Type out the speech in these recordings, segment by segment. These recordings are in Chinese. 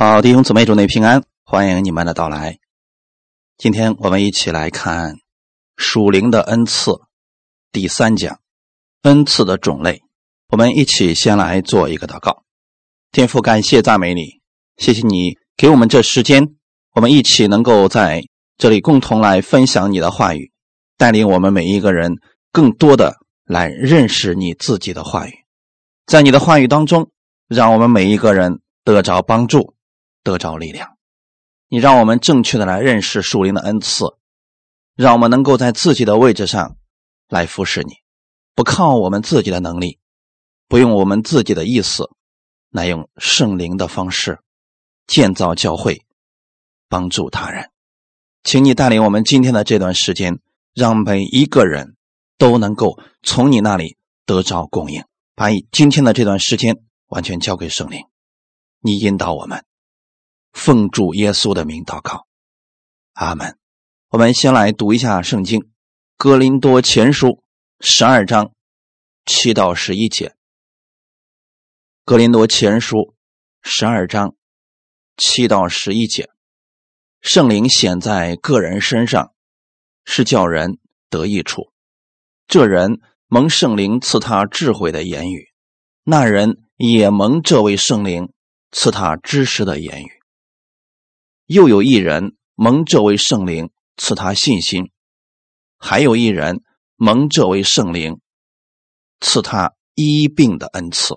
好，弟兄姊妹，祝你平安，欢迎你们的到来。今天我们一起来看属灵的恩赐第三讲，恩赐的种类。我们一起先来做一个祷告。天父，感谢赞美你，谢谢你给我们这时间，我们一起能够在这里共同来分享你的话语，带领我们每一个人更多的来认识你自己的话语。在你的话语当中，让我们每一个人得着帮助。得着力量，你让我们正确的来认识属灵的恩赐，让我们能够在自己的位置上来服侍你，不靠我们自己的能力，不用我们自己的意思，来用圣灵的方式建造教会，帮助他人。请你带领我们今天的这段时间，让每一个人都能够从你那里得着供应。把今天的这段时间完全交给圣灵，你引导我们。奉主耶稣的名祷告，阿门。我们先来读一下圣经《哥林多前书》十二章七到十一节，《哥林多前书》十二章七到十一节。圣灵显在个人身上，是叫人得益处。这人蒙圣灵赐他智慧的言语，那人也蒙这位圣灵赐他知识的言语。又有一人蒙这位圣灵赐他信心，还有一人蒙这位圣灵赐他医病的恩赐，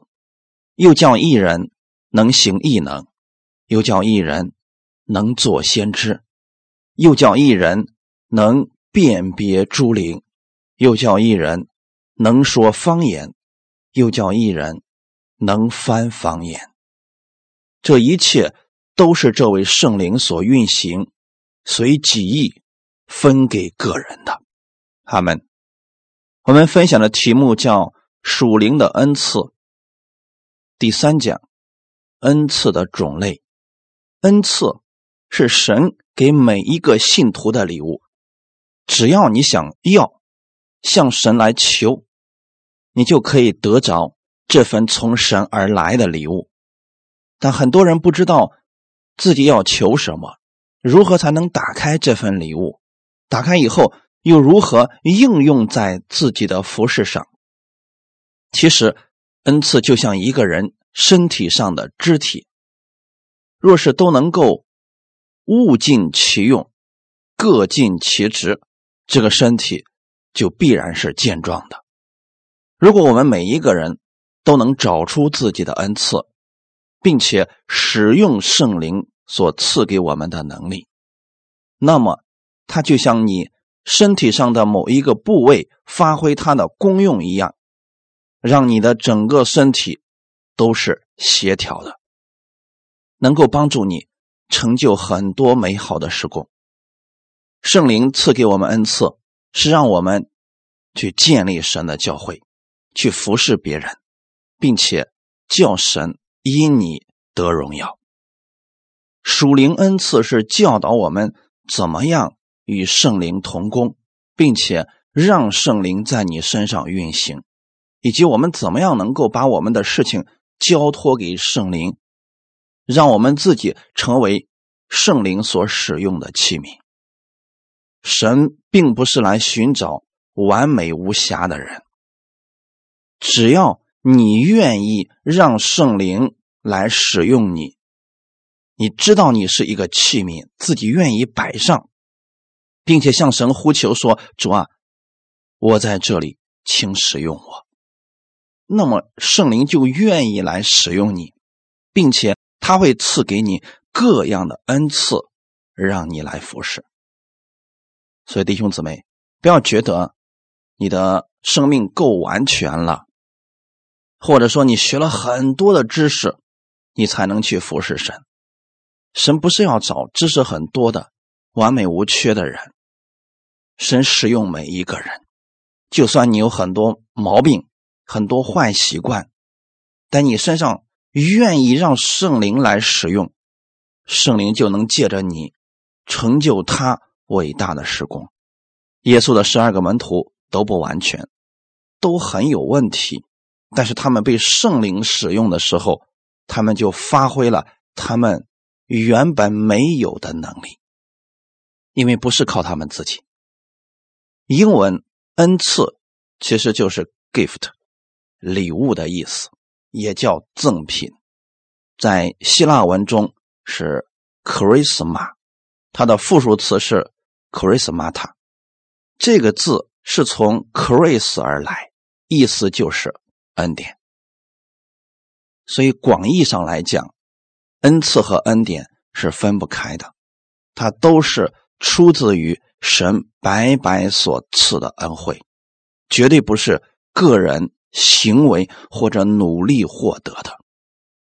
又叫一人能行异能，又叫一人能做先知，又叫一人能辨别诸灵，又叫一人能说方言，又叫一人能翻方言。这一切。都是这位圣灵所运行，随己意分给个人的。他们，我们分享的题目叫“属灵的恩赐”。第三讲，恩赐的种类。恩赐是神给每一个信徒的礼物，只要你想要，向神来求，你就可以得着这份从神而来的礼物。但很多人不知道。自己要求什么？如何才能打开这份礼物？打开以后又如何应用在自己的服饰上？其实，恩赐就像一个人身体上的肢体，若是都能够物尽其用、各尽其职，这个身体就必然是健壮的。如果我们每一个人都能找出自己的恩赐，并且使用圣灵。所赐给我们的能力，那么它就像你身体上的某一个部位发挥它的功用一样，让你的整个身体都是协调的，能够帮助你成就很多美好的事工。圣灵赐给我们恩赐，是让我们去建立神的教会，去服侍别人，并且叫神因你得荣耀。属灵恩赐是教导我们怎么样与圣灵同工，并且让圣灵在你身上运行，以及我们怎么样能够把我们的事情交托给圣灵，让我们自己成为圣灵所使用的器皿。神并不是来寻找完美无瑕的人，只要你愿意让圣灵来使用你。你知道你是一个器皿，自己愿意摆上，并且向神呼求说：“主啊，我在这里，请使用我。”那么圣灵就愿意来使用你，并且他会赐给你各样的恩赐，让你来服侍。所以弟兄姊妹，不要觉得你的生命够完全了，或者说你学了很多的知识，你才能去服侍神。神不是要找知识很多的、完美无缺的人，神使用每一个人，就算你有很多毛病、很多坏习惯，但你身上愿意让圣灵来使用，圣灵就能借着你成就他伟大的施工。耶稣的十二个门徒都不完全，都很有问题，但是他们被圣灵使用的时候，他们就发挥了他们。原本没有的能力，因为不是靠他们自己。英文恩赐其实就是 gift，礼物的意思，也叫赠品。在希腊文中是 charisma，它的复数词是 charismata。这个字是从 charis 而来，意思就是恩典。所以广义上来讲，恩赐和恩典是分不开的，它都是出自于神白白所赐的恩惠，绝对不是个人行为或者努力获得的。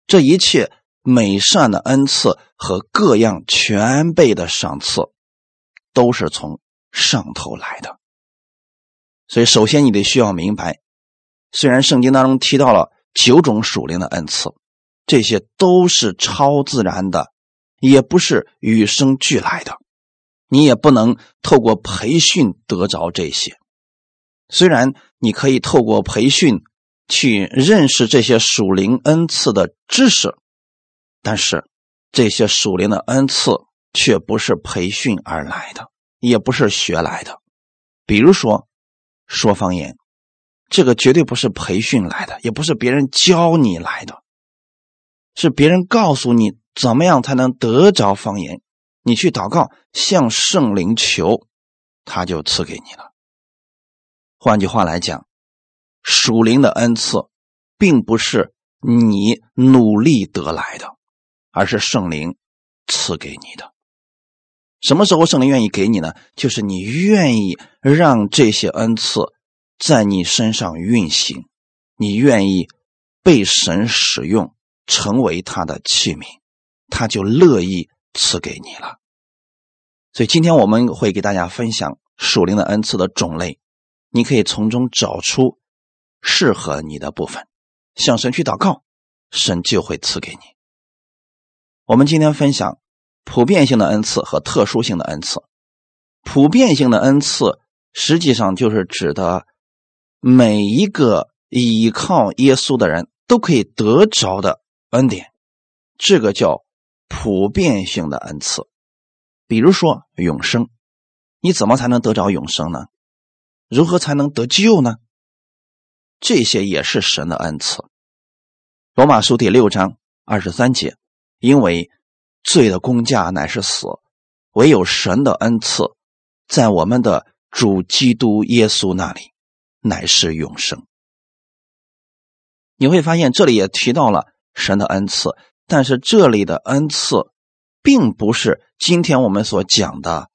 这一切美善的恩赐和各样全备的赏赐，都是从上头来的。所以，首先你得需要明白，虽然圣经当中提到了。九种属灵的恩赐，这些都是超自然的，也不是与生俱来的。你也不能透过培训得着这些。虽然你可以透过培训去认识这些属灵恩赐的知识，但是这些属灵的恩赐却不是培训而来的，也不是学来的。比如说，说方言。这个绝对不是培训来的，也不是别人教你来的，是别人告诉你怎么样才能得着方言。你去祷告，向圣灵求，他就赐给你了。换句话来讲，属灵的恩赐，并不是你努力得来的，而是圣灵赐给你的。什么时候圣灵愿意给你呢？就是你愿意让这些恩赐。在你身上运行，你愿意被神使用，成为他的器皿，他就乐意赐给你了。所以今天我们会给大家分享属灵的恩赐的种类，你可以从中找出适合你的部分，向神去祷告，神就会赐给你。我们今天分享普遍性的恩赐和特殊性的恩赐。普遍性的恩赐实际上就是指的。每一个依靠耶稣的人都可以得着的恩典，这个叫普遍性的恩赐。比如说永生，你怎么才能得着永生呢？如何才能得救呢？这些也是神的恩赐。罗马书第六章二十三节，因为罪的工价乃是死，唯有神的恩赐，在我们的主基督耶稣那里。乃是永生。你会发现，这里也提到了神的恩赐，但是这里的恩赐，并不是今天我们所讲的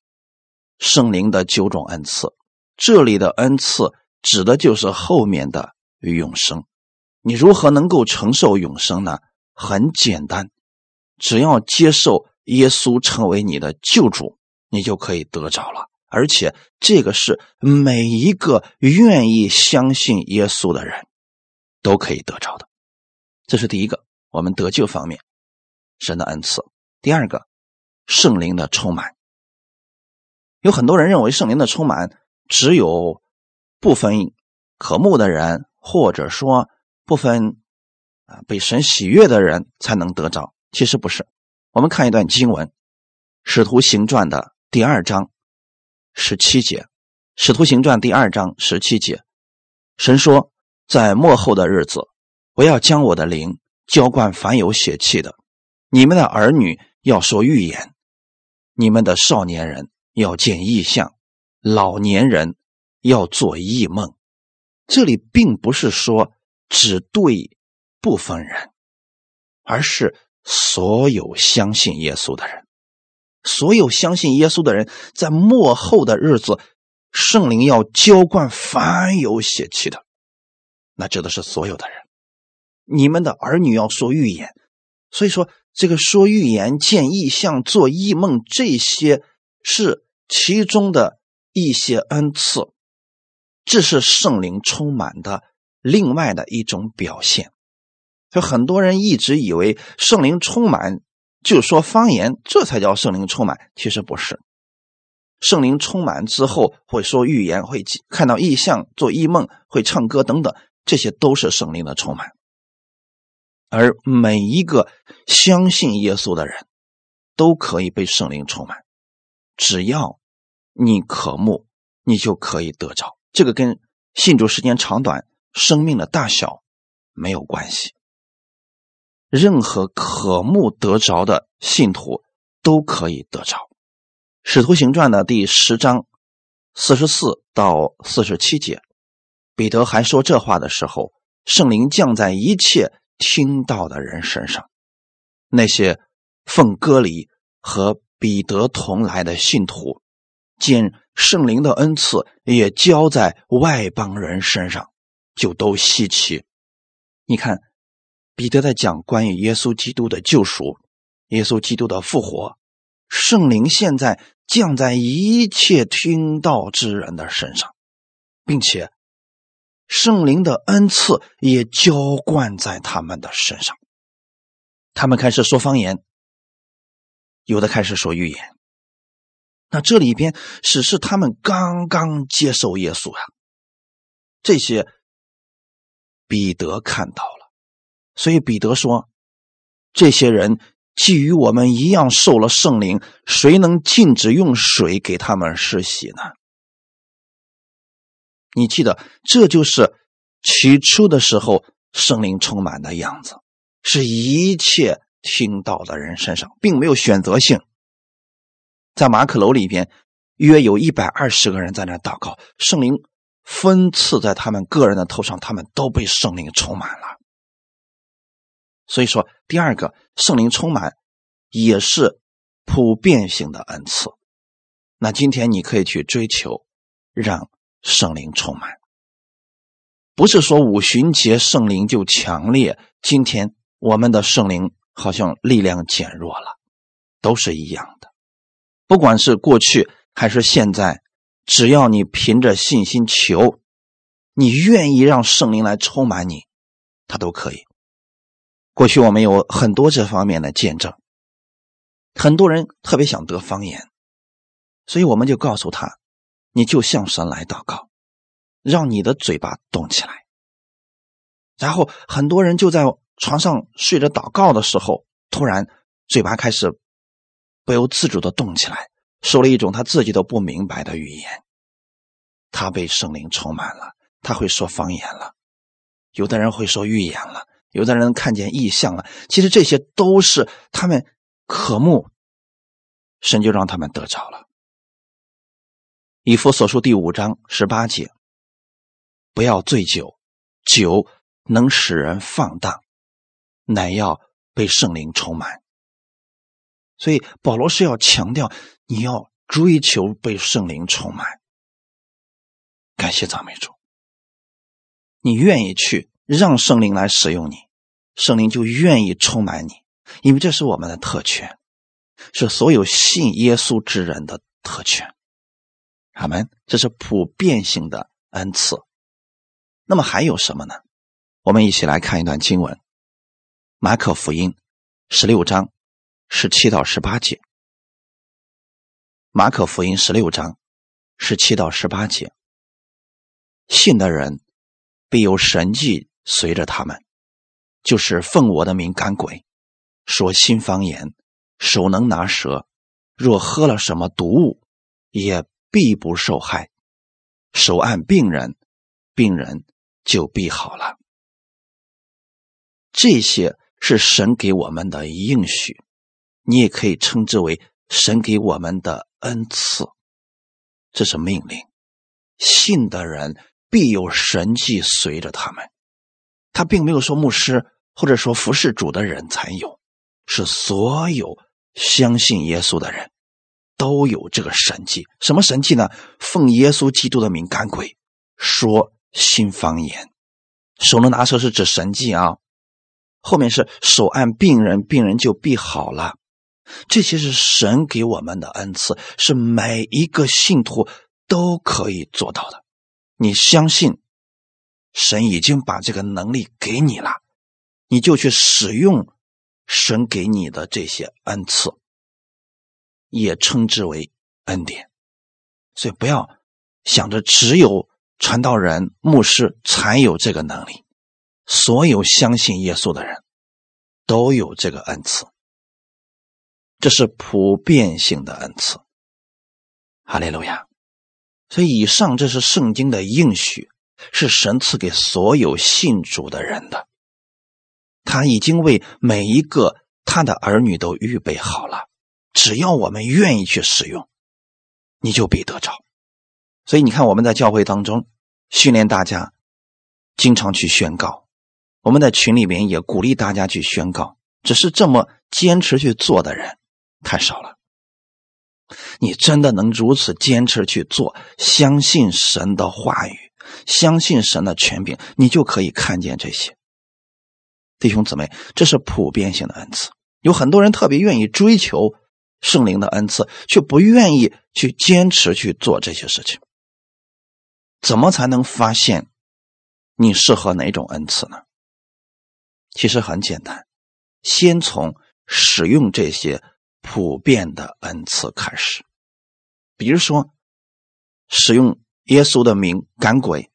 圣灵的九种恩赐。这里的恩赐指的就是后面的永生。你如何能够承受永生呢？很简单，只要接受耶稣成为你的救主，你就可以得着了。而且，这个是每一个愿意相信耶稣的人都可以得着的。这是第一个，我们得救方面神的恩赐。第二个，圣灵的充满。有很多人认为圣灵的充满只有部分渴慕的人，或者说部分啊被神喜悦的人才能得着。其实不是。我们看一段经文，《使徒行传》的第二章。十七节，《使徒行传》第二章十七节，神说：“在末后的日子，我要将我的灵浇灌凡有血气的。你们的儿女要说预言，你们的少年人要见异象，老年人要做异梦。”这里并不是说只对部分人，而是所有相信耶稣的人。所有相信耶稣的人，在末后的日子，圣灵要浇灌凡有血气的，那指的是所有的人。你们的儿女要说预言，所以说这个说预言、见异象、做异梦，这些是其中的一些恩赐，这是圣灵充满的另外的一种表现。就很多人一直以为圣灵充满。就说方言，这才叫圣灵充满。其实不是，圣灵充满之后会说预言，会看到异象，做异梦，会唱歌等等，这些都是圣灵的充满。而每一个相信耶稣的人，都可以被圣灵充满，只要你渴慕，你就可以得着。这个跟信主时间长短、生命的大小没有关系。任何渴慕得着的信徒都可以得着。使徒行传的第十章四十四到四十七节，彼得还说这话的时候，圣灵降在一切听到的人身上。那些奉割礼和彼得同来的信徒，见圣灵的恩赐也交在外邦人身上，就都稀奇。你看，彼得在讲关于耶稣基督的救赎，耶稣基督的复活。圣灵现在降在一切听道之人的身上，并且圣灵的恩赐也浇灌在他们的身上。他们开始说方言，有的开始说预言。那这里边只是他们刚刚接受耶稣呀，这些彼得看到了，所以彼得说：“这些人。”既与我们一样受了圣灵，谁能禁止用水给他们施洗呢？你记得，这就是起初的时候圣灵充满的样子，是一切听到的人身上，并没有选择性。在马可楼里边，约有一百二十个人在那祷告，圣灵分赐在他们个人的头上，他们都被圣灵充满了。所以说，第二个圣灵充满也是普遍性的恩赐。那今天你可以去追求，让圣灵充满，不是说五旬节圣灵就强烈。今天我们的圣灵好像力量减弱了，都是一样的。不管是过去还是现在，只要你凭着信心求，你愿意让圣灵来充满你，他都可以。过去我们有很多这方面的见证，很多人特别想得方言，所以我们就告诉他，你就向神来祷告，让你的嘴巴动起来。然后很多人就在床上睡着祷告的时候，突然嘴巴开始不由自主的动起来，说了一种他自己都不明白的语言。他被圣灵充满了，他会说方言了，有的人会说预言了。有的人看见异象了，其实这些都是他们渴慕，神就让他们得着了。以弗所书第五章十八节，不要醉酒，酒能使人放荡，乃要被圣灵充满。所以保罗是要强调，你要追求被圣灵充满。感谢赞美主，你愿意去。让圣灵来使用你，圣灵就愿意充满你，因为这是我们的特权，是所有信耶稣之人的特权。阿门。这是普遍性的恩赐。那么还有什么呢？我们一起来看一段经文：马可福音十六章十七到十八节。马可福音十六章十七到十八节，信的人必有神迹。随着他们，就是奉我的名赶鬼，说新方言，手能拿蛇，若喝了什么毒物，也必不受害。手按病人，病人就必好了。这些是神给我们的应许，你也可以称之为神给我们的恩赐。这是命令，信的人必有神迹随着他们。他并没有说牧师或者说服侍主的人才有，是所有相信耶稣的人都有这个神迹。什么神迹呢？奉耶稣基督的名赶鬼，说新方言，手能拿蛇是指神迹啊。后面是手按病人，病人就必好了。这些是神给我们的恩赐，是每一个信徒都可以做到的。你相信？神已经把这个能力给你了，你就去使用神给你的这些恩赐，也称之为恩典。所以不要想着只有传道人、牧师才有这个能力，所有相信耶稣的人都有这个恩赐。这是普遍性的恩赐。哈利路亚！所以以上这是圣经的应许，是神赐给所有信主的人的。他已经为每一个他的儿女都预备好了，只要我们愿意去使用，你就必得着。所以你看，我们在教会当中训练大家，经常去宣告；我们在群里面也鼓励大家去宣告。只是这么坚持去做的人太少了。你真的能如此坚持去做，相信神的话语，相信神的权柄，你就可以看见这些。弟兄姊妹，这是普遍性的恩赐。有很多人特别愿意追求圣灵的恩赐，却不愿意去坚持去做这些事情。怎么才能发现你适合哪种恩赐呢？其实很简单，先从使用这些普遍的恩赐开始。比如说，使用耶稣的名赶鬼，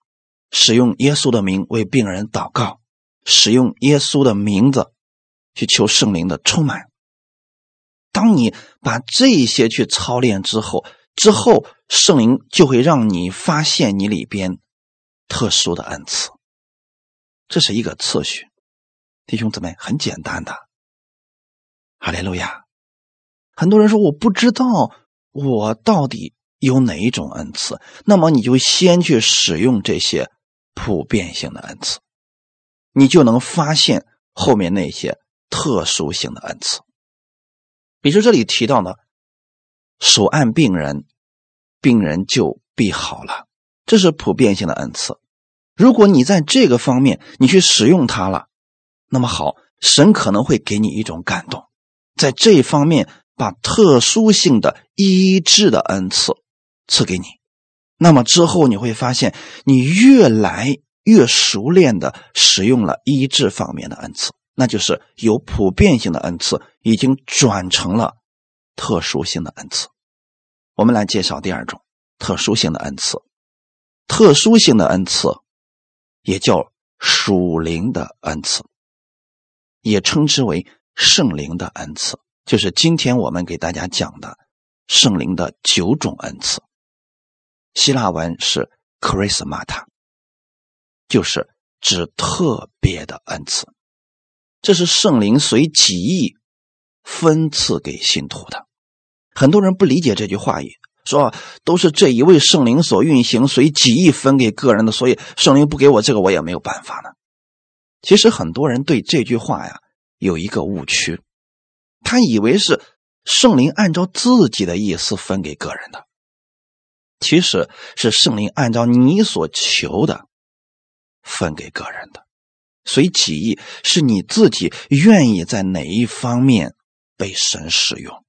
使用耶稣的名为病人祷告。使用耶稣的名字去求圣灵的充满。当你把这些去操练之后，之后圣灵就会让你发现你里边特殊的恩赐。这是一个次序，弟兄姊妹，很简单的。哈利路亚！很多人说我不知道我到底有哪一种恩赐，那么你就先去使用这些普遍性的恩赐。你就能发现后面那些特殊性的恩赐，比如这里提到的手按病人，病人就必好了，这是普遍性的恩赐。如果你在这个方面你去使用它了，那么好，神可能会给你一种感动，在这一方面把特殊性的医治的恩赐赐给你，那么之后你会发现你越来。越熟练的使用了医治方面的恩赐，那就是有普遍性的恩赐已经转成了特殊性的恩赐。我们来介绍第二种特殊性的恩赐。特殊性的恩赐也叫属灵的恩赐，也称之为圣灵的恩赐，就是今天我们给大家讲的圣灵的九种恩赐。希腊文是 chrismata，。就是指特别的恩赐，这是圣灵随己意分赐给信徒的。很多人不理解这句话语，说都是这一位圣灵所运行，随己意分给个人的，所以圣灵不给我这个，我也没有办法呢。其实很多人对这句话呀有一个误区，他以为是圣灵按照自己的意思分给个人的，其实是圣灵按照你所求的。分给个人的，随己意是你自己愿意在哪一方面被神使用，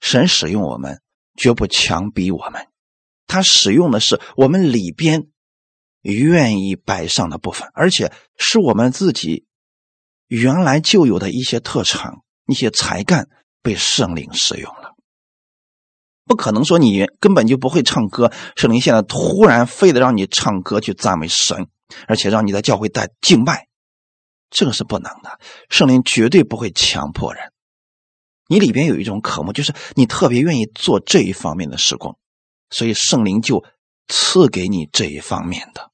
神使用我们绝不强逼我们，他使用的是我们里边愿意摆上的部分，而且是我们自己原来就有的一些特长、一些才干被圣灵使用了。不可能说你根本就不会唱歌，圣灵现在突然非得让你唱歌去赞美神。而且让你在教会带敬拜，这个是不能的。圣灵绝对不会强迫人。你里边有一种渴慕，就是你特别愿意做这一方面的施工，所以圣灵就赐给你这一方面的。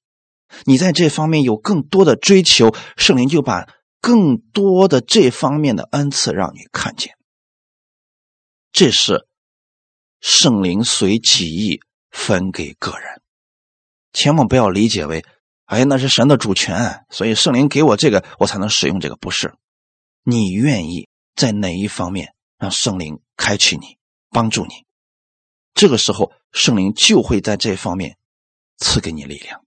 你在这方面有更多的追求，圣灵就把更多的这方面的恩赐让你看见。这是圣灵随己意分给个人，千万不要理解为。哎，那是神的主权，所以圣灵给我这个，我才能使用这个。不是，你愿意在哪一方面让圣灵开启你，帮助你，这个时候圣灵就会在这方面赐给你力量，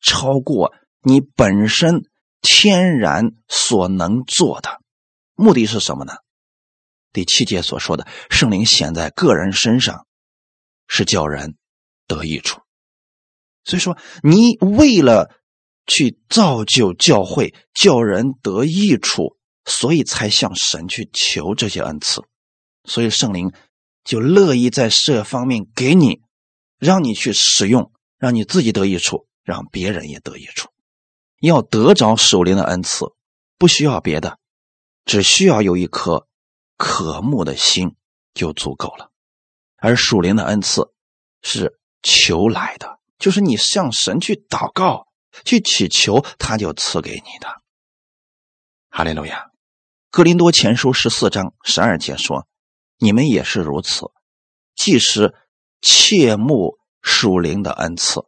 超过你本身天然所能做的。目的是什么呢？第七节所说的，圣灵显在个人身上，是叫人得益处。所以说，你为了去造就教会、叫人得益处，所以才向神去求这些恩赐，所以圣灵就乐意在这方面给你，让你去使用，让你自己得益处，让别人也得益处。要得着属灵的恩赐，不需要别的，只需要有一颗渴慕的心就足够了。而属灵的恩赐是求来的，就是你向神去祷告、去祈求，他就赐给你的。哈利路亚。格林多前书十四章十二节说：“你们也是如此，即使切慕属灵的恩赐，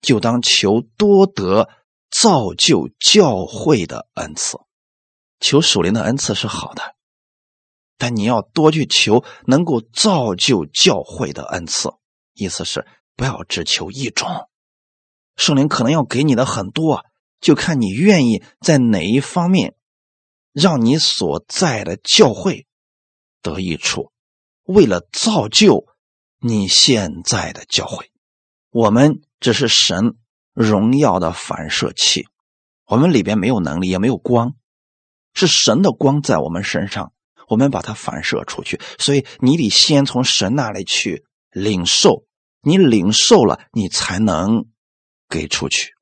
就当求多得造就教会的恩赐。求属灵的恩赐是好的，但你要多去求能够造就教会的恩赐。意思是不要只求一种，圣灵可能要给你的很多，就看你愿意在哪一方面。”让你所在的教会得益处，为了造就你现在的教会，我们只是神荣耀的反射器，我们里边没有能力，也没有光，是神的光在我们身上，我们把它反射出去。所以你得先从神那里去领受，你领受了，你才能给出去。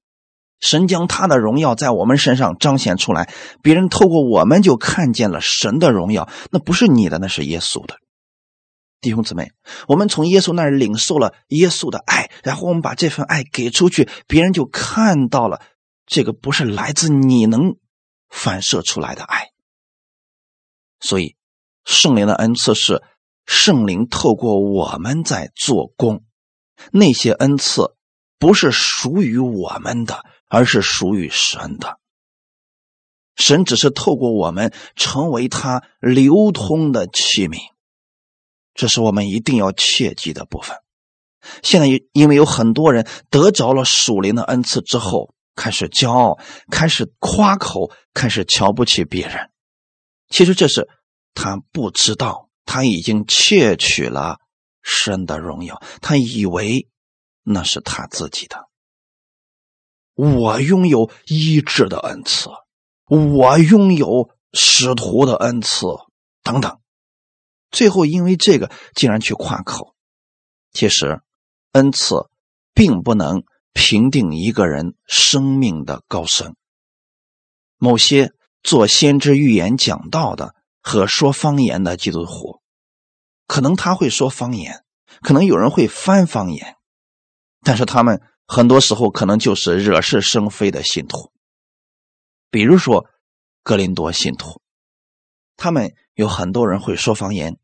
神将他的荣耀在我们身上彰显出来，别人透过我们就看见了神的荣耀。那不是你的，那是耶稣的。弟兄姊妹，我们从耶稣那儿领受了耶稣的爱，然后我们把这份爱给出去，别人就看到了这个不是来自你能反射出来的爱。所以，圣灵的恩赐是圣灵透过我们在做工，那些恩赐不是属于我们的。而是属于神的，神只是透过我们成为他流通的器皿，这是我们一定要切记的部分。现在因为有很多人得着了属灵的恩赐之后，开始骄傲，开始夸口，开始瞧不起别人。其实这是他不知道，他已经窃取了神的荣耀，他以为那是他自己的。我拥有医治的恩赐，我拥有使徒的恩赐，等等。最后因为这个竟然去夸口。其实，恩赐并不能评定一个人生命的高深。某些做先知预言讲道的和说方言的基督徒，可能他会说方言，可能有人会翻方言，但是他们。很多时候可能就是惹是生非的信徒，比如说格林多信徒，他们有很多人会说方言，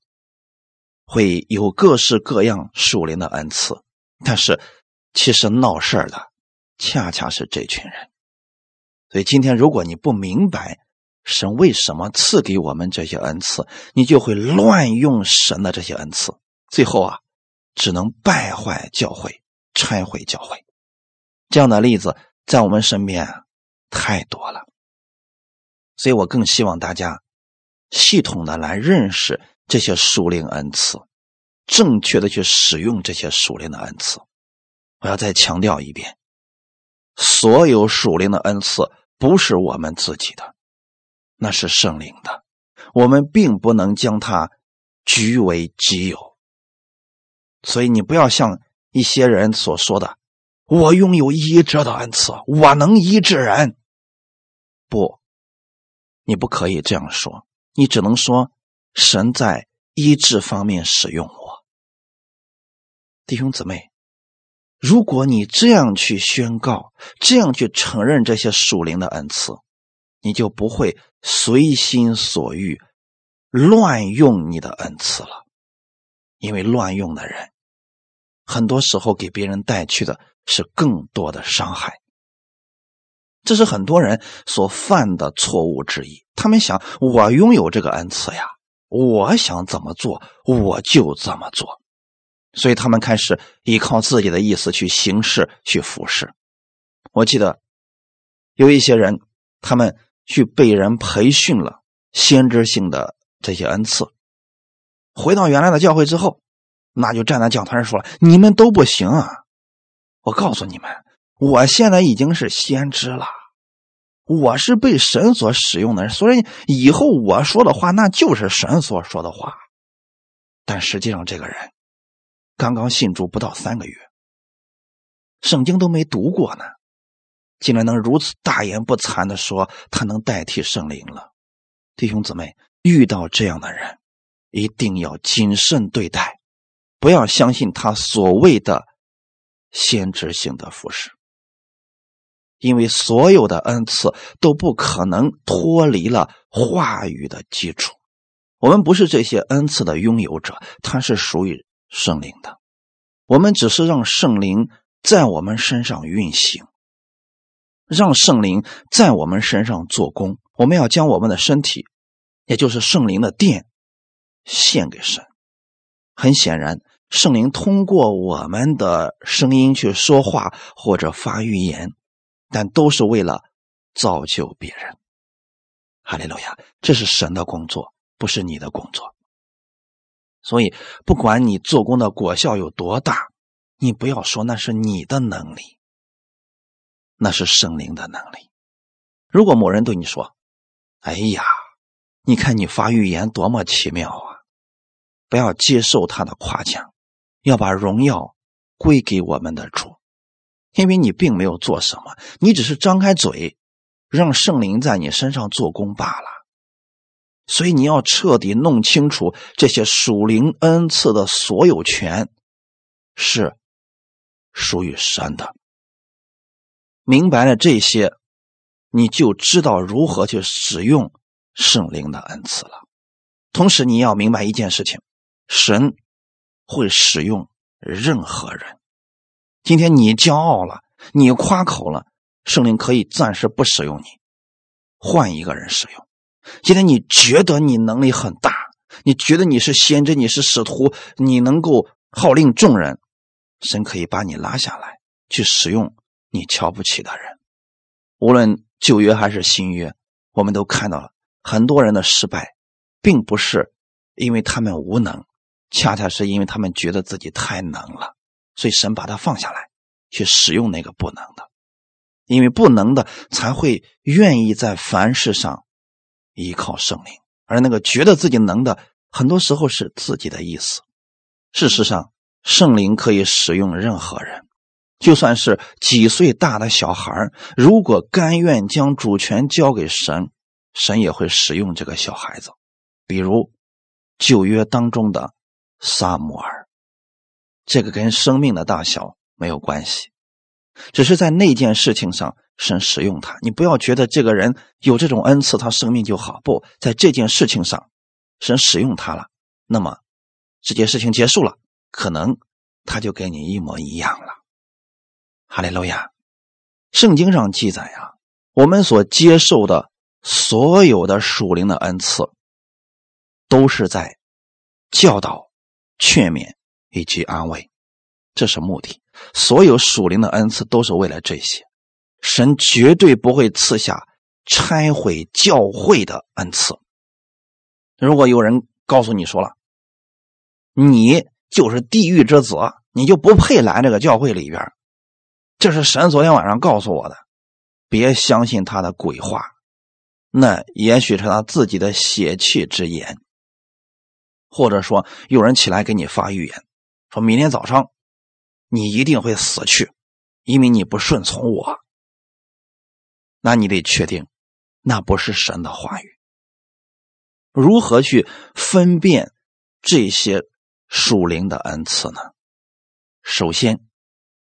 会有各式各样属灵的恩赐，但是其实闹事儿的恰恰是这群人。所以今天如果你不明白神为什么赐给我们这些恩赐，你就会乱用神的这些恩赐，最后啊，只能败坏教会，拆毁教会。这样的例子在我们身边太多了，所以我更希望大家系统的来认识这些属灵恩赐，正确的去使用这些属灵的恩赐。我要再强调一遍，所有属灵的恩赐不是我们自己的，那是圣灵的，我们并不能将它据为己有。所以你不要像一些人所说的。我拥有医治的恩赐，我能医治人。不，你不可以这样说，你只能说神在医治方面使用我。弟兄姊妹，如果你这样去宣告，这样去承认这些属灵的恩赐，你就不会随心所欲乱用你的恩赐了，因为乱用的人，很多时候给别人带去的。是更多的伤害，这是很多人所犯的错误之一。他们想，我拥有这个恩赐呀，我想怎么做我就怎么做，所以他们开始依靠自己的意思去行事、去服侍。我记得有一些人，他们去被人培训了先知性的这些恩赐，回到原来的教会之后，那就站在讲台上说了：“你们都不行啊。”我告诉你们，我现在已经是先知了，我是被神所使用的人，所以以后我说的话那就是神所说的话。但实际上，这个人刚刚信主不到三个月，圣经都没读过呢，竟然能如此大言不惭的说他能代替圣灵了。弟兄姊妹，遇到这样的人，一定要谨慎对待，不要相信他所谓的先知性的服饰，因为所有的恩赐都不可能脱离了话语的基础。我们不是这些恩赐的拥有者，它是属于圣灵的。我们只是让圣灵在我们身上运行，让圣灵在我们身上做工。我们要将我们的身体。也就是圣灵的殿献给神。很显然，圣灵通过我们的声音去说话或者发预言，但都是为了造就别人。哈利路亚，这是神的工作，不是你的工作。所以，不管你做工的果效有多大，你不要说那是你的能力，那是圣灵的能力。如果某人对你说：“哎呀。”你看，你发预言多么奇妙啊！不要接受他的夸奖，要把荣耀归给我们的主，因为你并没有做什么，你只是张开嘴，让圣灵在你身上做工罢了。所以你要彻底弄清楚这些属灵恩赐的所有权是属于神的。明白了这些，你就知道如何去使用。圣灵的恩赐了，同时你要明白一件事情：神会使用任何人。今天你骄傲了，你夸口了，圣灵可以暂时不使用你，换一个人使用。今天你觉得你能力很大，你觉得你是先知，你是使徒，你能够号令众人，神可以把你拉下来，去使用你瞧不起的人。无论旧约还是新约，我们都看到了。很多人的失败，并不是因为他们无能，恰恰是因为他们觉得自己太能了，所以神把他放下来，去使用那个不能的，因为不能的才会愿意在凡事上依靠圣灵，而那个觉得自己能的，很多时候是自己的意思。事实上，圣灵可以使用任何人，就算是几岁大的小孩如果甘愿将主权交给神。神也会使用这个小孩子，比如旧约当中的撒母耳，这个跟生命的大小没有关系，只是在那件事情上，神使用他。你不要觉得这个人有这种恩赐，他生命就好。不在这件事情上，神使用他了，那么这件事情结束了，可能他就跟你一模一样。哈利路亚！圣经上记载呀，我们所接受的。所有的属灵的恩赐，都是在教导、劝勉以及安慰，这是目的。所有属灵的恩赐都是为了这些。神绝对不会赐下拆毁教会的恩赐。如果有人告诉你说了，你就是地狱之子，你就不配来这个教会里边，这是神昨天晚上告诉我的，别相信他的鬼话。那也许是他自己的血气之言，或者说有人起来给你发预言，说明天早上你一定会死去，因为你不顺从我。那你得确定，那不是神的话语。如何去分辨这些属灵的恩赐呢？首先，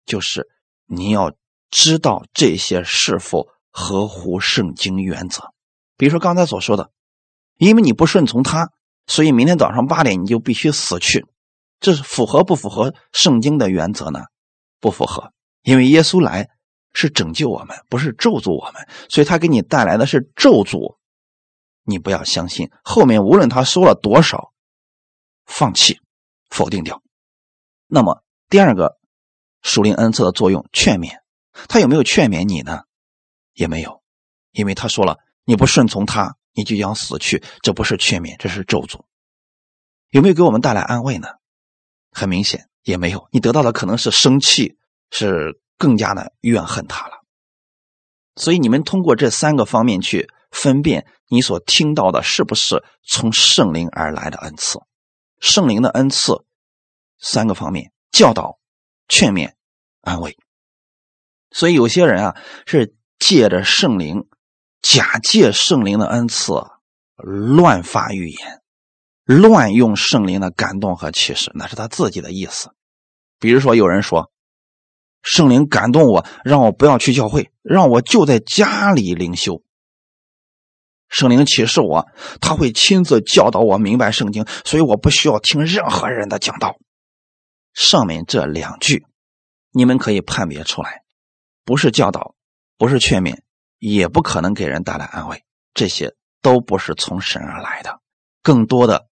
就是你要知道这些是否合乎圣经原则。比如说刚才所说的，因为你不顺从他，所以明天早上八点你就必须死去，这是符合不符合圣经的原则呢？不符合，因为耶稣来是拯救我们，不是咒诅我们，所以他给你带来的是咒诅。你不要相信后面无论他说了多少，放弃，否定掉。那么第二个属灵恩赐的作用，劝勉，他有没有劝勉你呢？也没有，因为他说了。你不顺从他，你就将死去。这不是劝勉，这是咒诅。有没有给我们带来安慰呢？很明显，也没有。你得到的可能是生气，是更加的怨恨他了。所以，你们通过这三个方面去分辨你所听到的是不是从圣灵而来的恩赐。圣灵的恩赐，三个方面：教导、劝勉、安慰。所以，有些人啊，是借着圣灵。假借圣灵的恩赐乱发预言，乱用圣灵的感动和启示，那是他自己的意思。比如说，有人说，圣灵感动我，让我不要去教会，让我就在家里灵修。圣灵启示我，他会亲自教导我明白圣经，所以我不需要听任何人的讲道。上面这两句，你们可以判别出来，不是教导，不是劝勉，也不可能给人带来安慰。这些都不是从神而来的，更多的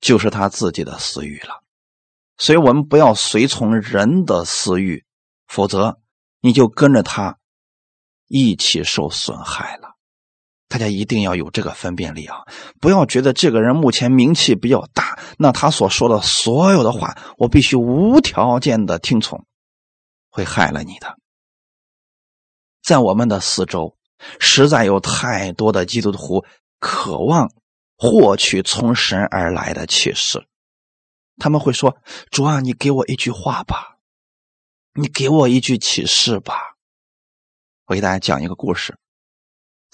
就是他自己的私欲了。所以我们不要随从人的私欲，否则你就跟着他一起受损害了。大家一定要有这个分辨力啊！不要觉得这个人目前名气比较大，那他所说的所有的话，我必须无条件的听从，会害了你的。在我们的四周，实在有太多的基督徒渴望获取从神而来的启示，他们会说：“主啊，你给我一句话吧，你给我一句启示吧。”我给大家讲一个故事。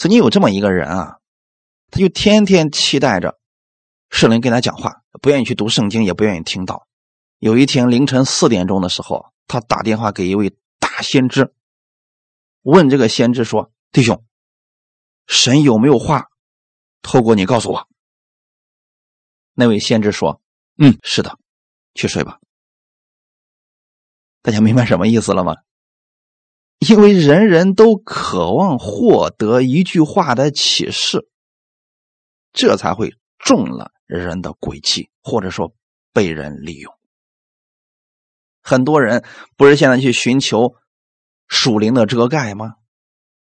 曾经有这么一个人啊，他就天天期待着圣灵跟他讲话，不愿意去读圣经，也不愿意听到。有一天凌晨四点钟的时候，他打电话给一位大先知，问这个先知说：“弟兄，神有没有话透过你告诉我？”那位先知说：“嗯，是的，去睡吧。”大家明白什么意思了吗？因为人人都渴望获得一句话的启示，这才会中了人的诡计，或者说被人利用。很多人不是现在去寻求属灵的遮盖吗？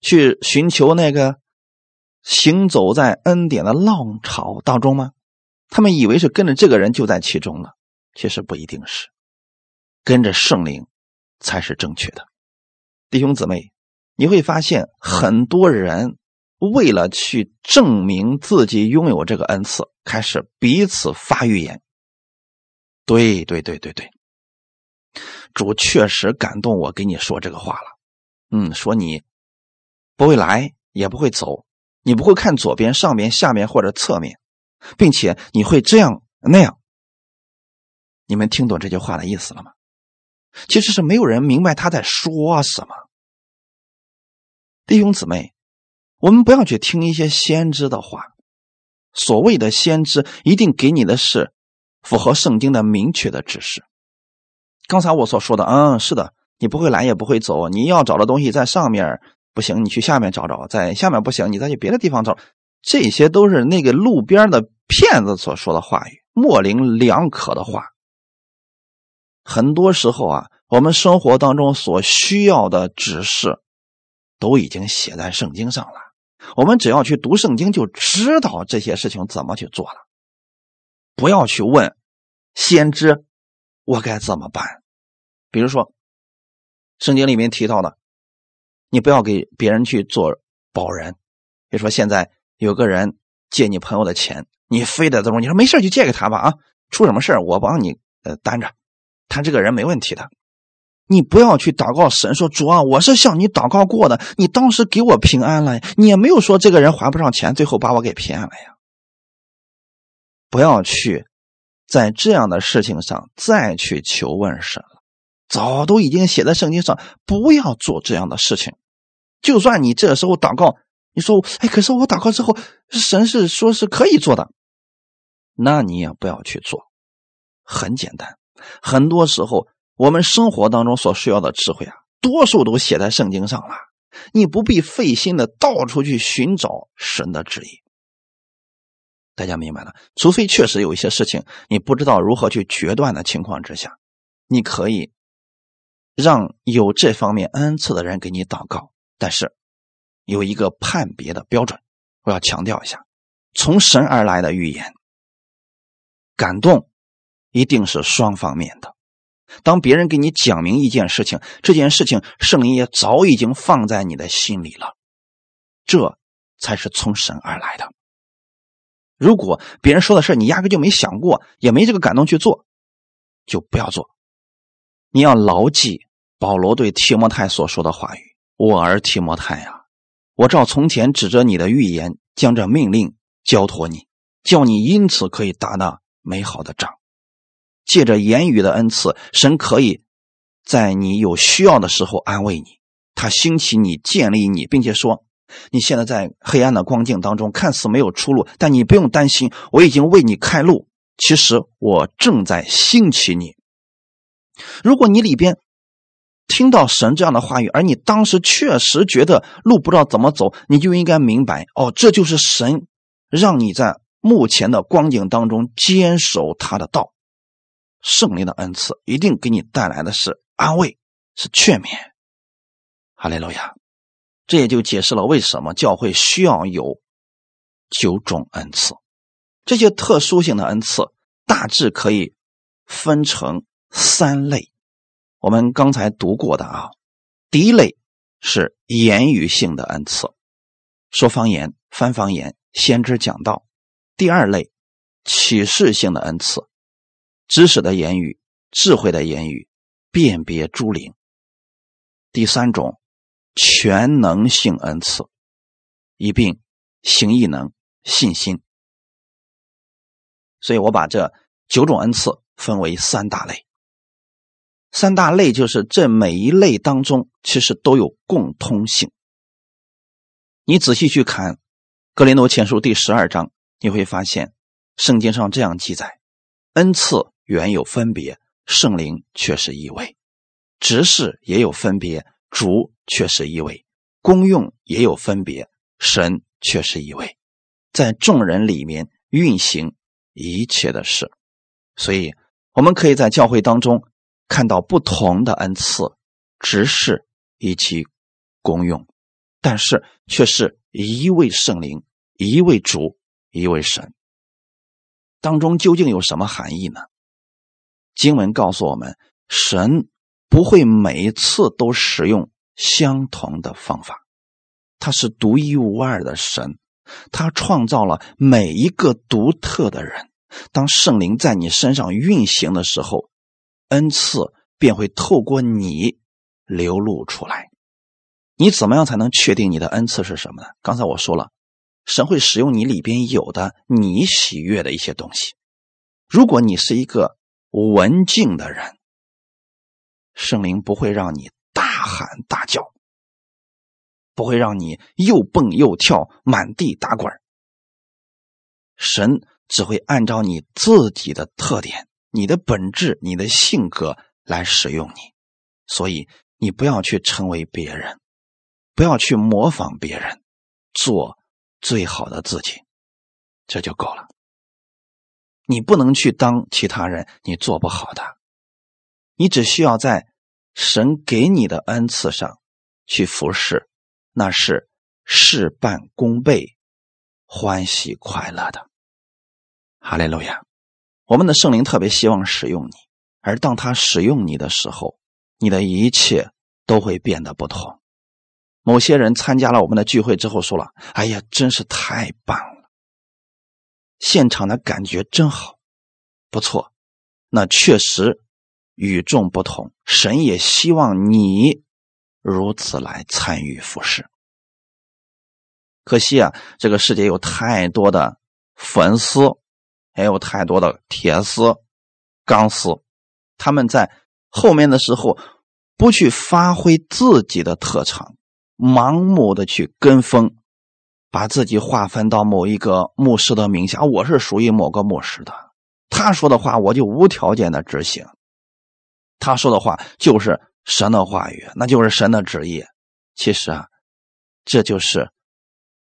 去寻求那个行走在恩典的浪潮当中吗？他们以为是跟着这个人就在其中了，其实不一定是，跟着圣灵才是正确的。弟兄姊妹，你会发现很多人为了去证明自己拥有这个恩赐，开始彼此发预言。对对对对对，主确实感动我给你说这个话了。嗯，说你不会来，也不会走，你不会看左边、上边、下面或者侧面，并且你会这样那样。你们听懂这句话的意思了吗？其实是没有人明白他在说什么。弟兄姊妹，我们不要去听一些先知的话。所谓的先知，一定给你的是符合圣经的明确的指示。刚才我所说的，嗯，是的，你不会来也不会走，你要找的东西在上面不行，你去下面找找；在下面不行，你再去别的地方找。这些都是那个路边的骗子所说的话语，模棱两可的话。很多时候啊，我们生活当中所需要的指示。都已经写在圣经上了，我们只要去读圣经，就知道这些事情怎么去做了。不要去问先知，我该怎么办？比如说，圣经里面提到的，你不要给别人去做保人。比如说，现在有个人借你朋友的钱，你非得这么，你说没事就借给他吧啊，出什么事我帮你呃担着，他这个人没问题的。你不要去祷告神说主啊，我是向你祷告过的，你当时给我平安了，你也没有说这个人还不上钱，最后把我给骗了呀。不要去在这样的事情上再去求问神了，早都已经写在圣经上，不要做这样的事情。就算你这时候祷告，你说哎，可是我祷告之后，神是说是可以做的，那你也不要去做。很简单，很多时候。我们生活当中所需要的智慧啊，多数都写在圣经上了。你不必费心的到处去寻找神的旨意。大家明白了？除非确实有一些事情你不知道如何去决断的情况之下，你可以让有这方面恩赐的人给你祷告。但是有一个判别的标准，我要强调一下：从神而来的预言，感动一定是双方面的。当别人给你讲明一件事情，这件事情圣灵也早已经放在你的心里了，这才是从神而来的。如果别人说的事你压根就没想过，也没这个感动去做，就不要做。你要牢记保罗对提摩太所说的话语：“我儿提摩太啊，我照从前指着你的预言，将这命令交托你，叫你因此可以打那美好的仗。借着言语的恩赐，神可以在你有需要的时候安慰你，他兴起你，建立你，并且说：你现在在黑暗的光景当中，看似没有出路，但你不用担心，我已经为你开路。其实我正在兴起你。如果你里边听到神这样的话语，而你当时确实觉得路不知道怎么走，你就应该明白，哦，这就是神让你在目前的光景当中坚守他的道。圣灵的恩赐一定给你带来的是安慰，是劝勉。哈利路亚！这也就解释了为什么教会需要有九种恩赐。这些特殊性的恩赐大致可以分成三类。我们刚才读过的啊，第一类是言语性的恩赐，说方言、翻方言、先知讲道；第二类启示性的恩赐。知识的言语，智慧的言语，辨别诸灵。第三种，全能性恩赐，一并行异能、信心。所以我把这九种恩赐分为三大类。三大类就是这每一类当中其实都有共通性。你仔细去看《格林多前书》第十二章，你会发现圣经上这样记载：恩赐。原有分别，圣灵却是一位；执事也有分别，主却是一位；功用也有分别，神却是一位，在众人里面运行一切的事。所以，我们可以在教会当中看到不同的恩赐、执事以及功用，但是却是一位圣灵、一位主、一位神。当中究竟有什么含义呢？经文告诉我们，神不会每一次都使用相同的方法，他是独一无二的神，他创造了每一个独特的人。当圣灵在你身上运行的时候，恩赐便会透过你流露出来。你怎么样才能确定你的恩赐是什么呢？刚才我说了，神会使用你里边有的你喜悦的一些东西。如果你是一个。文静的人，圣灵不会让你大喊大叫，不会让你又蹦又跳、满地打滚神只会按照你自己的特点、你的本质、你的性格来使用你。所以，你不要去成为别人，不要去模仿别人，做最好的自己，这就够了。你不能去当其他人，你做不好的。你只需要在神给你的恩赐上去服侍，那是事半功倍、欢喜快乐的。哈利路亚！我们的圣灵特别希望使用你，而当他使用你的时候，你的一切都会变得不同。某些人参加了我们的聚会之后说了：“哎呀，真是太棒了！”现场的感觉真好，不错，那确实与众不同。神也希望你如此来参与服饰。可惜啊，这个世界有太多的粉丝，还有太多的铁丝、钢丝，他们在后面的时候不去发挥自己的特长，盲目的去跟风。把自己划分到某一个牧师的名下，我是属于某个牧师的。他说的话，我就无条件的执行。他说的话就是神的话语，那就是神的旨意。其实啊，这就是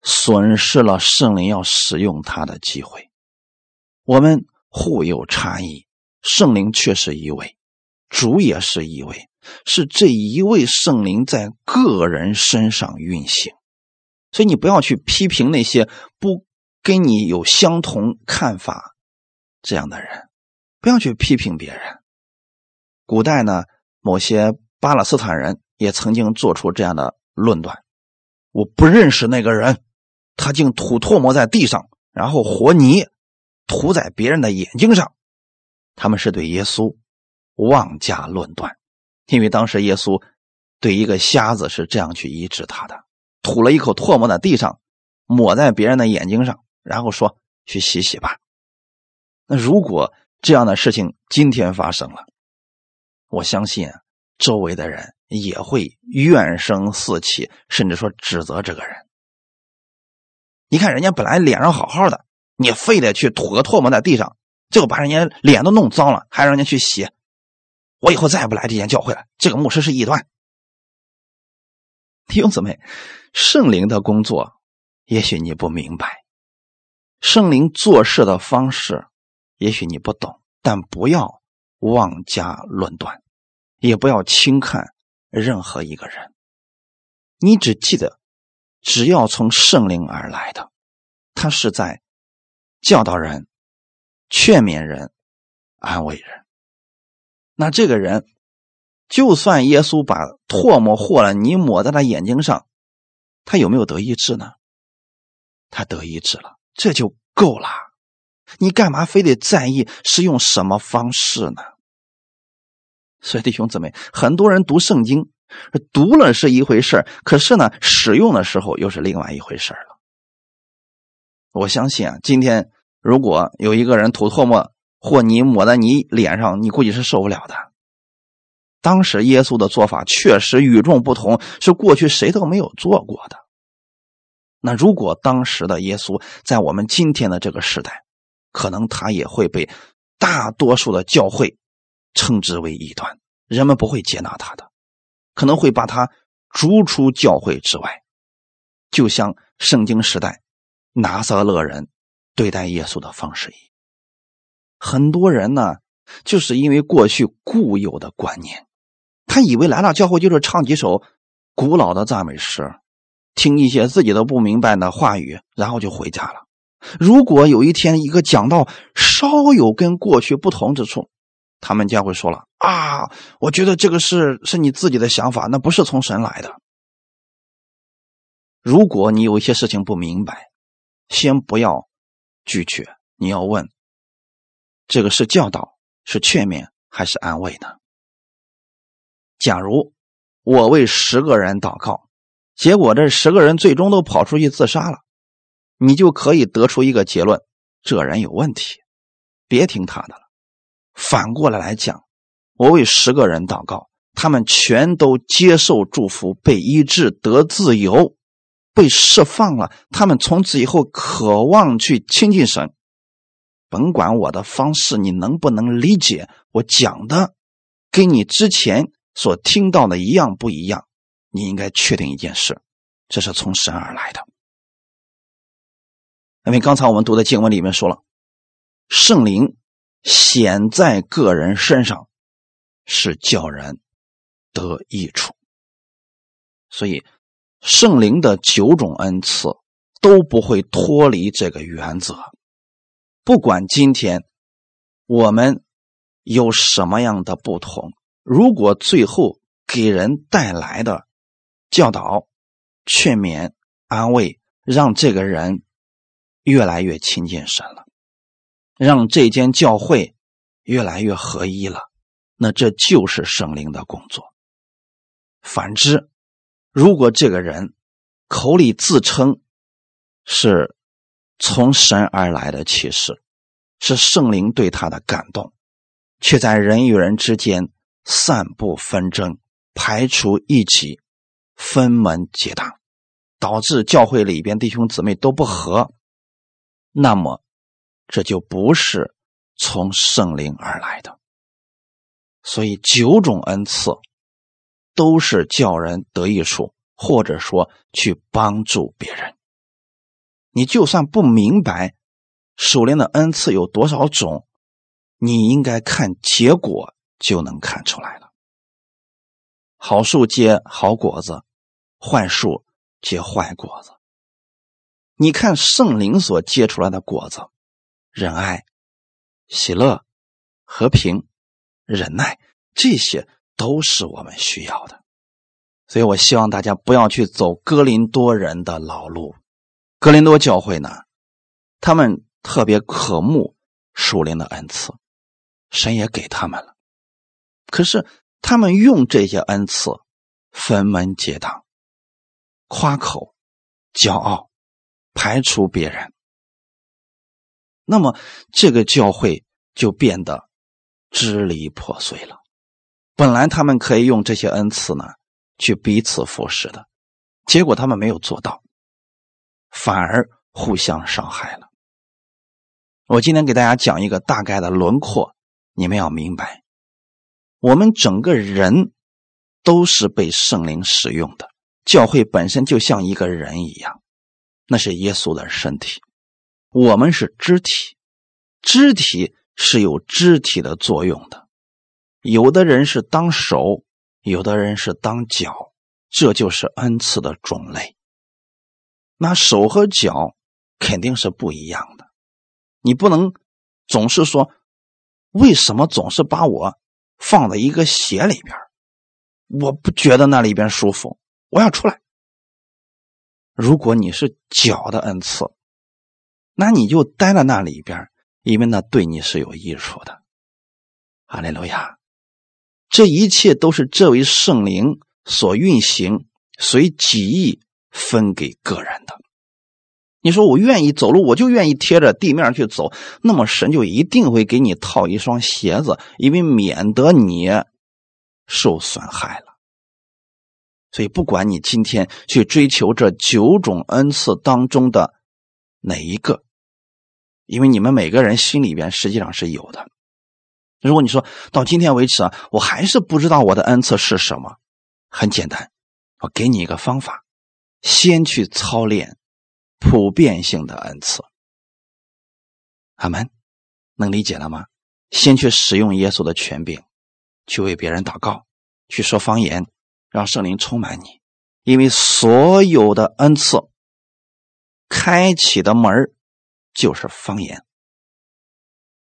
损失了圣灵要使用他的机会。我们互有差异，圣灵却是一位，主也是一位，是这一位圣灵在个人身上运行。所以你不要去批评那些不跟你有相同看法这样的人，不要去批评别人。古代呢，某些巴勒斯坦人也曾经做出这样的论断：我不认识那个人，他竟吐唾沫在地上，然后和泥涂在别人的眼睛上。他们是对耶稣妄加论断，因为当时耶稣对一个瞎子是这样去医治他的。吐了一口唾沫在地上，抹在别人的眼睛上，然后说去洗洗吧。那如果这样的事情今天发生了，我相信周围的人也会怨声四起，甚至说指责这个人。你看人家本来脸上好好的，你非得去吐个唾沫在地上，最后把人家脸都弄脏了，还让人家去洗。我以后再也不来这间教会了。这个牧师是异端。弟兄姊妹，圣灵的工作，也许你不明白，圣灵做事的方式，也许你不懂，但不要妄加论断，也不要轻看任何一个人。你只记得，只要从圣灵而来的，他是在教导人、劝勉人、安慰人。那这个人。就算耶稣把唾沫和了泥抹在他眼睛上，他有没有得医治呢？他得医治了，这就够了。你干嘛非得在意是用什么方式呢？所以弟兄姊妹，很多人读圣经，读了是一回事可是呢，使用的时候又是另外一回事了。我相信啊，今天如果有一个人吐唾沫或泥抹在你脸上，你估计是受不了的。当时耶稣的做法确实与众不同，是过去谁都没有做过的。那如果当时的耶稣在我们今天的这个时代，可能他也会被大多数的教会称之为异端，人们不会接纳他的，可能会把他逐出教会之外，就像圣经时代拿撒勒人对待耶稣的方式一样。很多人呢，就是因为过去固有的观念。他以为来了教会就是唱几首古老的赞美诗，听一些自己都不明白的话语，然后就回家了。如果有一天一个讲道稍有跟过去不同之处，他们将会说了：“啊，我觉得这个是是你自己的想法，那不是从神来的。”如果你有一些事情不明白，先不要拒绝，你要问：这个是教导、是劝勉还是安慰呢？假如我为十个人祷告，结果这十个人最终都跑出去自杀了，你就可以得出一个结论：这人有问题，别听他的了。反过来来讲，我为十个人祷告，他们全都接受祝福，被医治得自由，被释放了。他们从此以后渴望去亲近神。甭管我的方式你能不能理解，我讲的跟你之前。所听到的一样不一样，你应该确定一件事，这是从神而来的。因为刚才我们读的经文里面说了，圣灵显在个人身上，是叫人得益处。所以，圣灵的九种恩赐都不会脱离这个原则。不管今天我们有什么样的不同。如果最后给人带来的教导、劝勉、安慰，让这个人越来越亲近神了，让这间教会越来越合一了，那这就是圣灵的工作。反之，如果这个人口里自称是从神而来的启示，是圣灵对他的感动，却在人与人之间。散布纷争，排除异己，分门结党，导致教会里边弟兄姊妹都不和，那么这就不是从圣灵而来的。所以九种恩赐都是叫人得益处，或者说去帮助别人。你就算不明白属灵的恩赐有多少种，你应该看结果。就能看出来了。好树结好果子，坏树结坏果子。你看圣灵所结出来的果子，仁爱、喜乐、和平、忍耐，这些都是我们需要的。所以我希望大家不要去走哥林多人的老路。哥林多教会呢，他们特别渴慕属灵的恩赐，神也给他们了。可是他们用这些恩赐分门结党、夸口、骄傲、排除别人，那么这个教会就变得支离破碎了。本来他们可以用这些恩赐呢，去彼此服侍的，结果他们没有做到，反而互相伤害了。我今天给大家讲一个大概的轮廓，你们要明白，我们整个人都是被圣灵使用的，教会本身就像一个人一样，那是耶稣的身体，我们是肢体，肢体是有肢体的作用的，有的人是当手，有的人是当脚，这就是恩赐的种类。那手和脚肯定是不一样的。你不能总是说，为什么总是把我放在一个鞋里边？我不觉得那里边舒服，我要出来。如果你是脚的恩赐，那你就待在那里边，因为那对你是有益处的。哈利路亚！这一切都是这位圣灵所运行，随己意分给个人的。你说我愿意走路，我就愿意贴着地面去走，那么神就一定会给你套一双鞋子，因为免得你受损害了。所以，不管你今天去追求这九种恩赐当中的哪一个，因为你们每个人心里边实际上是有的。如果你说到今天为止啊，我还是不知道我的恩赐是什么，很简单，我给你一个方法，先去操练。普遍性的恩赐，阿门，能理解了吗？先去使用耶稣的权柄，去为别人祷告，去说方言，让圣灵充满你。因为所有的恩赐开启的门就是方言。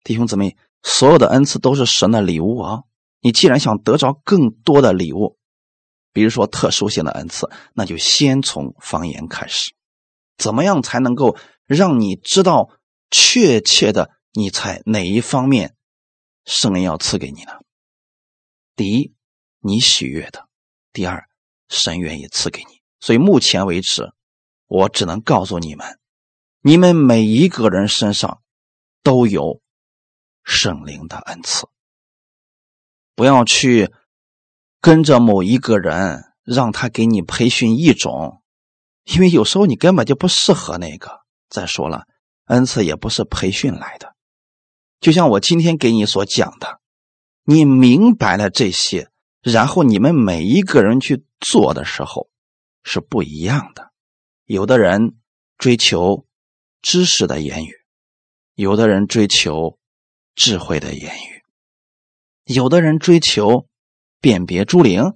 弟兄姊妹，所有的恩赐都是神的礼物啊！你既然想得着更多的礼物，比如说特殊性的恩赐，那就先从方言开始。怎么样才能够让你知道确切的你在哪一方面圣灵要赐给你呢？第一，你喜悦的；第二，神愿意赐给你。所以目前为止，我只能告诉你们：你们每一个人身上都有圣灵的恩赐。不要去跟着某一个人，让他给你培训一种。因为有时候你根本就不适合那个。再说了，恩赐也不是培训来的。就像我今天给你所讲的，你明白了这些，然后你们每一个人去做的时候是不一样的。有的人追求知识的言语，有的人追求智慧的言语，有的人追求辨别诸灵，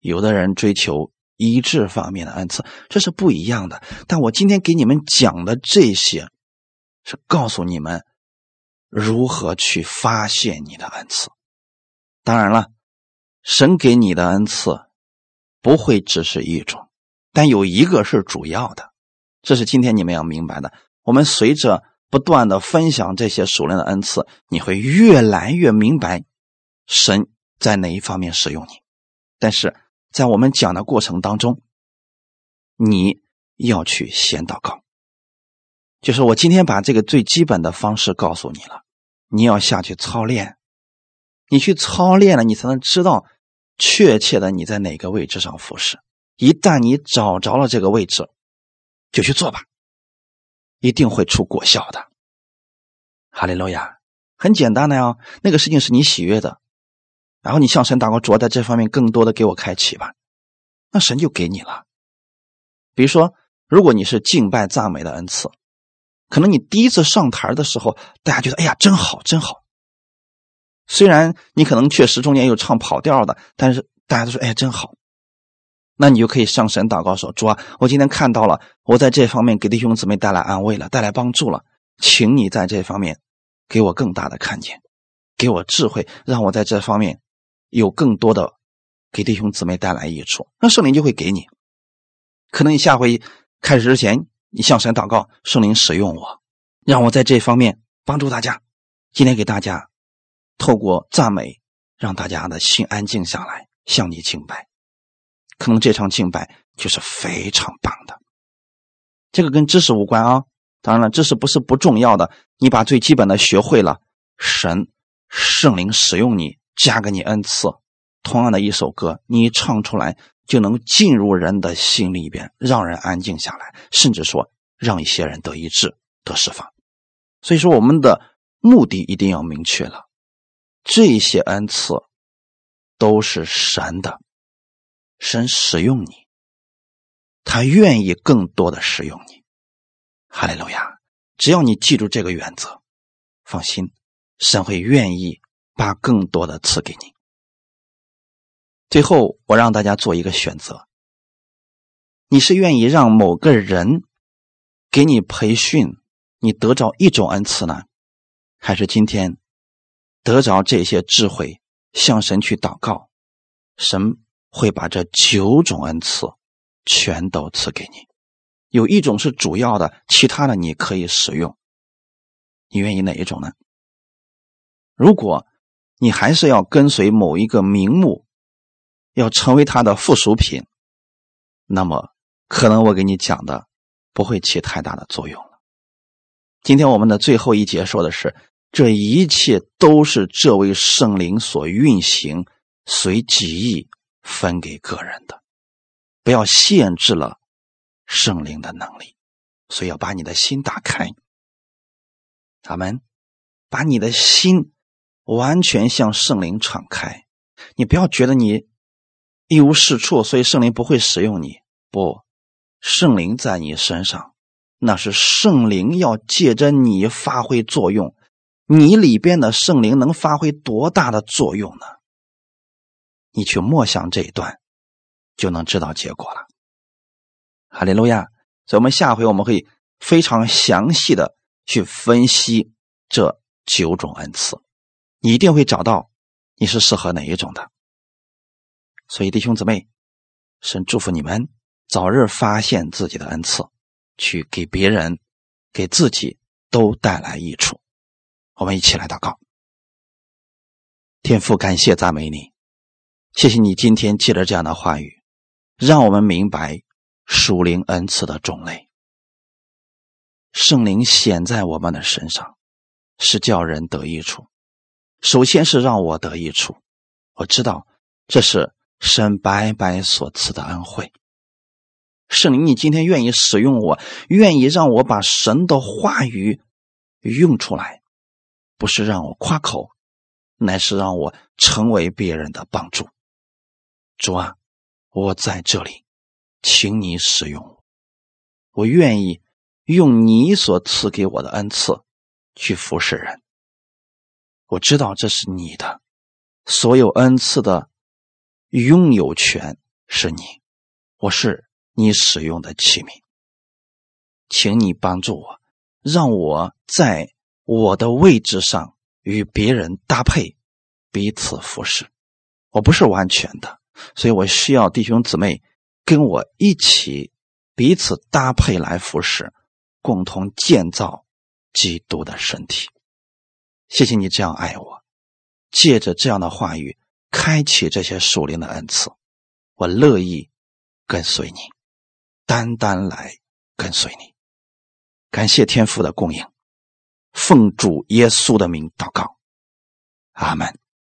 有的人追求。医治方面的恩赐，这是不一样的。但我今天给你们讲的这些，是告诉你们如何去发现你的恩赐。当然了，神给你的恩赐不会只是一种，但有一个是主要的。这是今天你们要明白的。我们随着不断的分享这些属灵的恩赐，你会越来越明白神在哪一方面使用你。但是。在我们讲的过程当中，你要去先祷告。就是我今天把这个最基本的方式告诉你了，你要下去操练。你去操练了，你才能知道确切的你在哪个位置上服侍。一旦你找着了这个位置，就去做吧，一定会出果效的。哈利路亚，很简单的呀，那个事情是你喜悦的。然后你向神祷告，主要在这方面更多的给我开启吧，那神就给你了。比如说，如果你是敬拜赞美的恩赐，可能你第一次上台的时候，大家觉得哎呀真好真好。虽然你可能确实中间有唱跑调的，但是大家都说哎呀真好。那你就可以向神祷告说：主啊，我今天看到了，我在这方面给弟兄姊妹带来安慰了，带来帮助了，请你在这方面给我更大的看见，给我智慧，让我在这方面。有更多的给弟兄姊妹带来益处，那圣灵就会给你。可能你下回开始之前，你向神祷告，圣灵使用我，让我在这方面帮助大家。今天给大家透过赞美，让大家的心安静下来，向你敬拜。可能这场敬拜就是非常棒的。这个跟知识无关啊，当然了，知识不是不重要的，你把最基本的学会了，神圣灵使用你，加给你恩赐。同样的一首歌，你唱出来就能进入人的心里边，让人安静下来，甚至说让一些人得医治、得释放。所以说，我们的目的一定要明确了，这些恩赐都是神的，神使用你，他愿意更多的使用你。哈利路亚！只要你记住这个原则，放心，神会愿意把更多的赐给你。最后，我让大家做一个选择：你是愿意让某个人给你培训，你得着一种恩赐呢，还是今天得着这些智慧，向神去祷告，神会把这九种恩赐全都赐给你？有一种是主要的，其他的你可以使用。你愿意哪一种呢？如果你还是要跟随某一个名目，要成为他的附属品，那么可能我给你讲的不会起太大的作用了。今天我们的最后一节说的是，这一切都是这位圣灵所运行、随己意分给个人的，不要限制了圣灵的能力。所以要把你的心打开，他们把你的心完全向圣灵敞开，你不要觉得你。一无是处，所以圣灵不会使用你。不，圣灵在你身上，那是圣灵要借着你发挥作用。你里边的圣灵能发挥多大的作用呢？你去默想这一段，就能知道结果了。哈利路亚！所以，我们下回我们会非常详细的去分析这九种恩赐，你一定会找到你是适合哪一种的。所以，弟兄姊妹，神祝福你们早日发现自己的恩赐，去给别人、给自己都带来益处。我们一起来祷告。天父，感谢赞美你，谢谢你今天借着这样的话语，让我们明白属灵恩赐的种类。圣灵显在我们的身上，是叫人得益处。首先是让我得益处，我知道这是。神白白所赐的恩惠，圣灵，你今天愿意使用我，愿意让我把神的话语用出来，不是让我夸口，乃是让我成为别人的帮助。主啊，我在这里，请你使用我，我愿意用你所赐给我的恩赐去服侍人。我知道这是你的，所有恩赐的。拥有权是你，我是你使用的器皿，请你帮助我，让我在我的位置上与别人搭配，彼此服侍。我不是完全的，所以我需要弟兄姊妹跟我一起彼此搭配来服侍，共同建造基督的身体。谢谢你这样爱我，借着这样的话语。开启这些属灵的恩赐，我乐意跟随你，单单来跟随你。感谢天父的供应，奉主耶稣的名祷告，阿门。